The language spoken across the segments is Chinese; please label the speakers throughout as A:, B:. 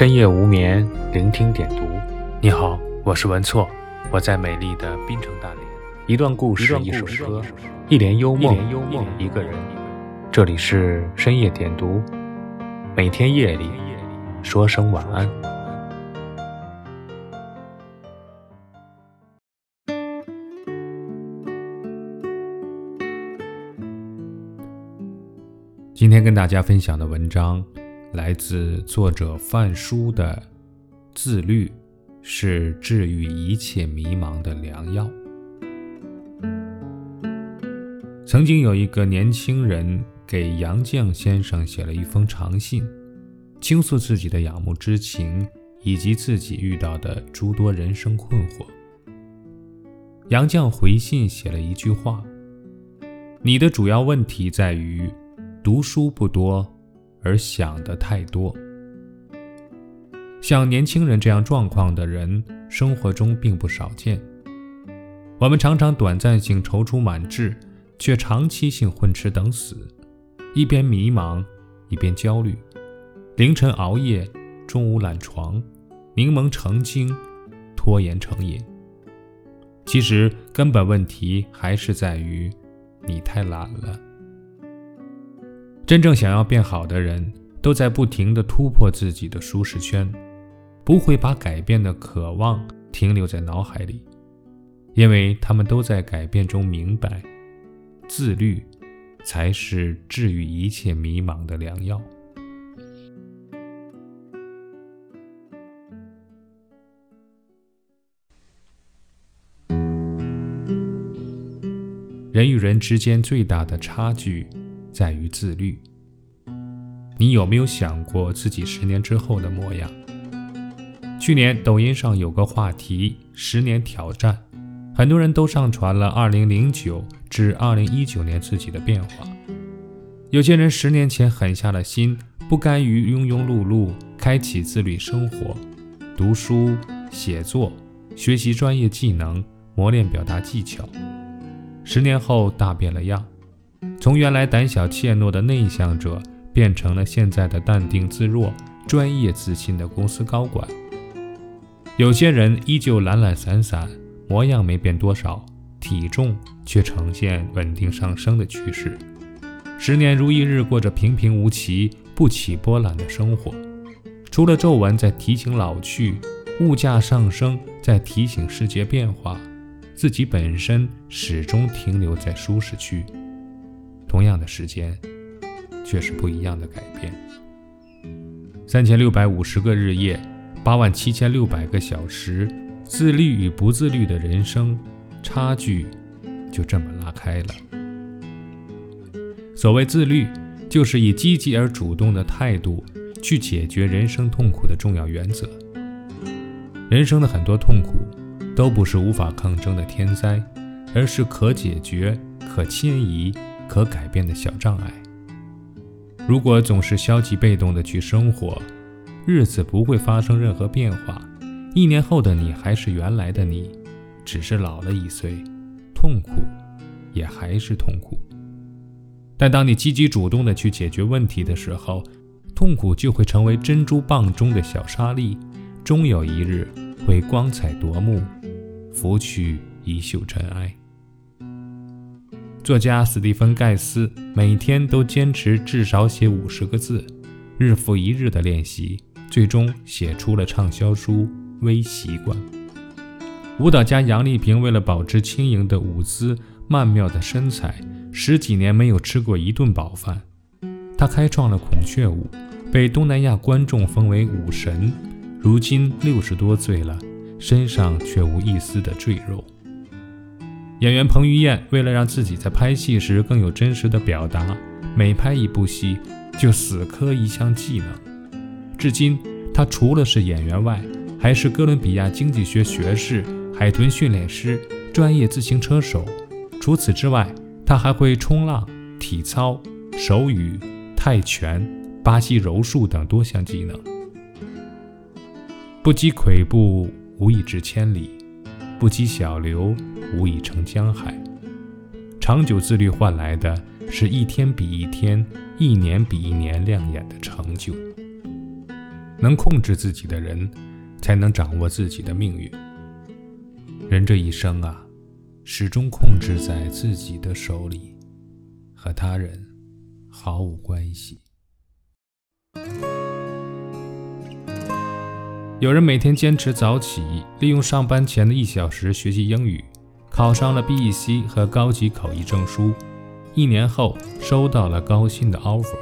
A: 深夜无眠，聆听点读。你好，我是文措，我在美丽的滨城大连。一段故事，一首歌，一帘幽梦，一个人。这里是深夜点读，每天夜里说声晚安。今天跟大家分享的文章。来自作者范书的《自律是治愈一切迷茫的良药》。曾经有一个年轻人给杨绛先生写了一封长信，倾诉自己的仰慕之情以及自己遇到的诸多人生困惑。杨绛回信写了一句话：“你的主要问题在于读书不多。”而想的太多，像年轻人这样状况的人，生活中并不少见。我们常常短暂性踌躇满志，却长期性混吃等死，一边迷茫，一边焦虑，凌晨熬夜，中午懒床，柠檬成精，拖延成瘾。其实根本问题还是在于你太懒了。真正想要变好的人，都在不停地突破自己的舒适圈，不会把改变的渴望停留在脑海里，因为他们都在改变中明白，自律才是治愈一切迷茫的良药。人与人之间最大的差距。在于自律。你有没有想过自己十年之后的模样？去年抖音上有个话题“十年挑战”，很多人都上传了2009至2019年自己的变化。有些人十年前狠下了心，不甘于庸庸碌碌，开启自律生活，读书、写作、学习专业技能，磨练表达技巧。十年后大变了样。从原来胆小怯懦的内向者，变成了现在的淡定自若、专业自信的公司高管。有些人依旧懒懒散散，模样没变多少，体重却呈现稳定上升的趋势。十年如一日，过着平平无奇、不起波澜的生活。除了皱纹在提醒老去，物价上升在提醒世界变化，自己本身始终停留在舒适区。同样的时间，却是不一样的改变。三千六百五十个日夜，八万七千六百个小时，自律与不自律的人生差距就这么拉开了。所谓自律，就是以积极而主动的态度去解决人生痛苦的重要原则。人生的很多痛苦，都不是无法抗争的天灾，而是可解决、可迁移。可改变的小障碍。如果总是消极被动的去生活，日子不会发生任何变化。一年后的你还是原来的你，只是老了一岁，痛苦也还是痛苦。但当你积极主动的去解决问题的时候，痛苦就会成为珍珠蚌中的小沙粒，终有一日会光彩夺目，拂去一袖尘埃。作家斯蒂芬·盖斯每天都坚持至少写五十个字，日复一日的练习，最终写出了畅销书《微习惯》。舞蹈家杨丽萍为了保持轻盈的舞姿、曼妙的身材，十几年没有吃过一顿饱饭。她开创了孔雀舞，被东南亚观众封为舞神。如今六十多岁了，身上却无一丝的赘肉。演员彭于晏为了让自己在拍戏时更有真实的表达，每拍一部戏就死磕一项技能。至今，他除了是演员外，还是哥伦比亚经济学学士、海豚训练师、专业自行车手。除此之外，他还会冲浪、体操、手语、泰拳、巴西柔术等多项技能。不积跬步，无以至千里。不积小流，无以成江海。长久自律换来的是一天比一天、一年比一年亮眼的成就。能控制自己的人，才能掌握自己的命运。人这一生啊，始终控制在自己的手里，和他人毫无关系。有人每天坚持早起，利用上班前的一小时学习英语，考上了 B.E.C 和高级口译证书，一年后收到了高薪的 offer。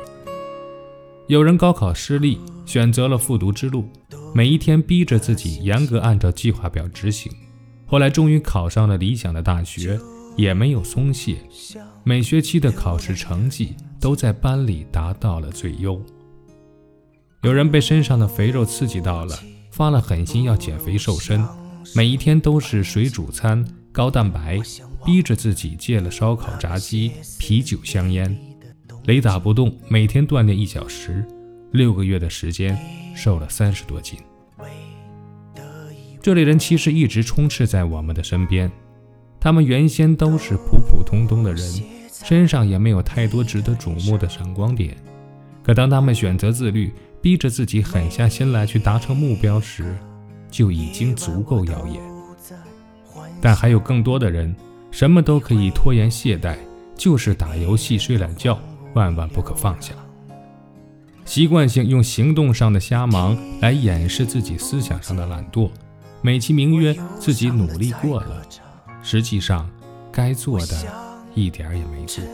A: 有人高考失利，选择了复读之路，每一天逼着自己严格按照计划表执行。后来终于考上了理想的大学，也没有松懈，每学期的考试成绩都在班里达到了最优。有人被身上的肥肉刺激到了，发了狠心要减肥瘦身，每一天都是水煮餐、高蛋白，逼着自己戒了烧烤、炸鸡、啤酒、香烟，雷打不动，每天锻炼一小时，六个月的时间瘦了三十多斤。这类人其实一直充斥在我们的身边，他们原先都是普普通通的人，身上也没有太多值得瞩目的闪光点。可当他们选择自律，逼着自己狠下心来去达成目标时，就已经足够耀眼。但还有更多的人，什么都可以拖延懈怠，就是打游戏、睡懒觉，万万不可放下。习惯性用行动上的瞎忙来掩饰自己思想上的懒惰。美其名曰自己努力过了，实际上该做的一点也没做。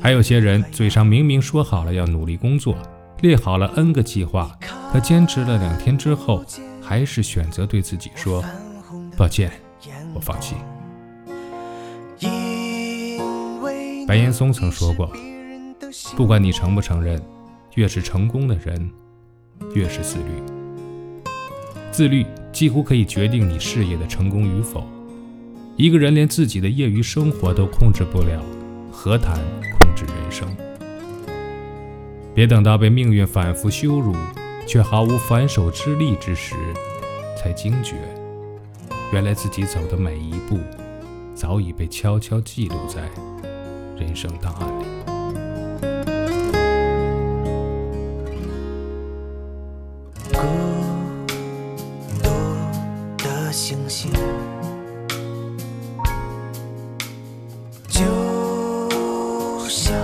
A: 还有些人嘴上明明说好了要努力工作，列好了 N 个计划，可坚持了两天之后，还是选择对自己说：“抱歉，我放弃。”白岩松曾说过：“不管你承不承认，越是成功的人，越是自律。”自律几乎可以决定你事业的成功与否。一个人连自己的业余生活都控制不了，何谈控制人生？别等到被命运反复羞辱，却毫无反手之力之时，才惊觉，原来自己走的每一步，早已被悄悄记录在人生档案里。
B: 孤独的星星，就像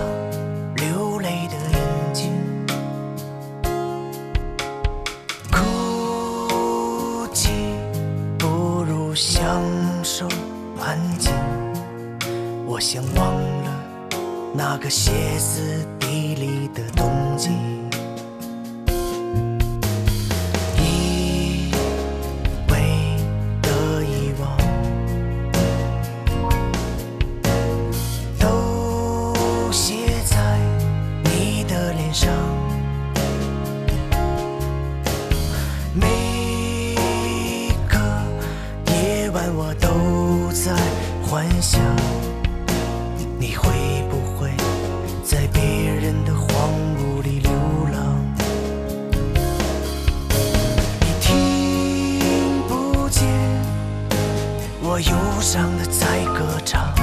B: 想，你会不会在别人的荒芜里流浪？你听不见我忧伤的在歌唱，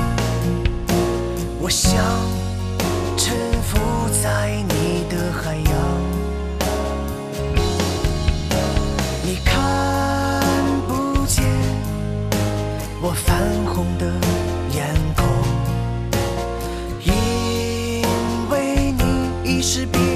B: 我想沉浮在你的海洋。你看不见我泛红的眼眶，因为你已是别。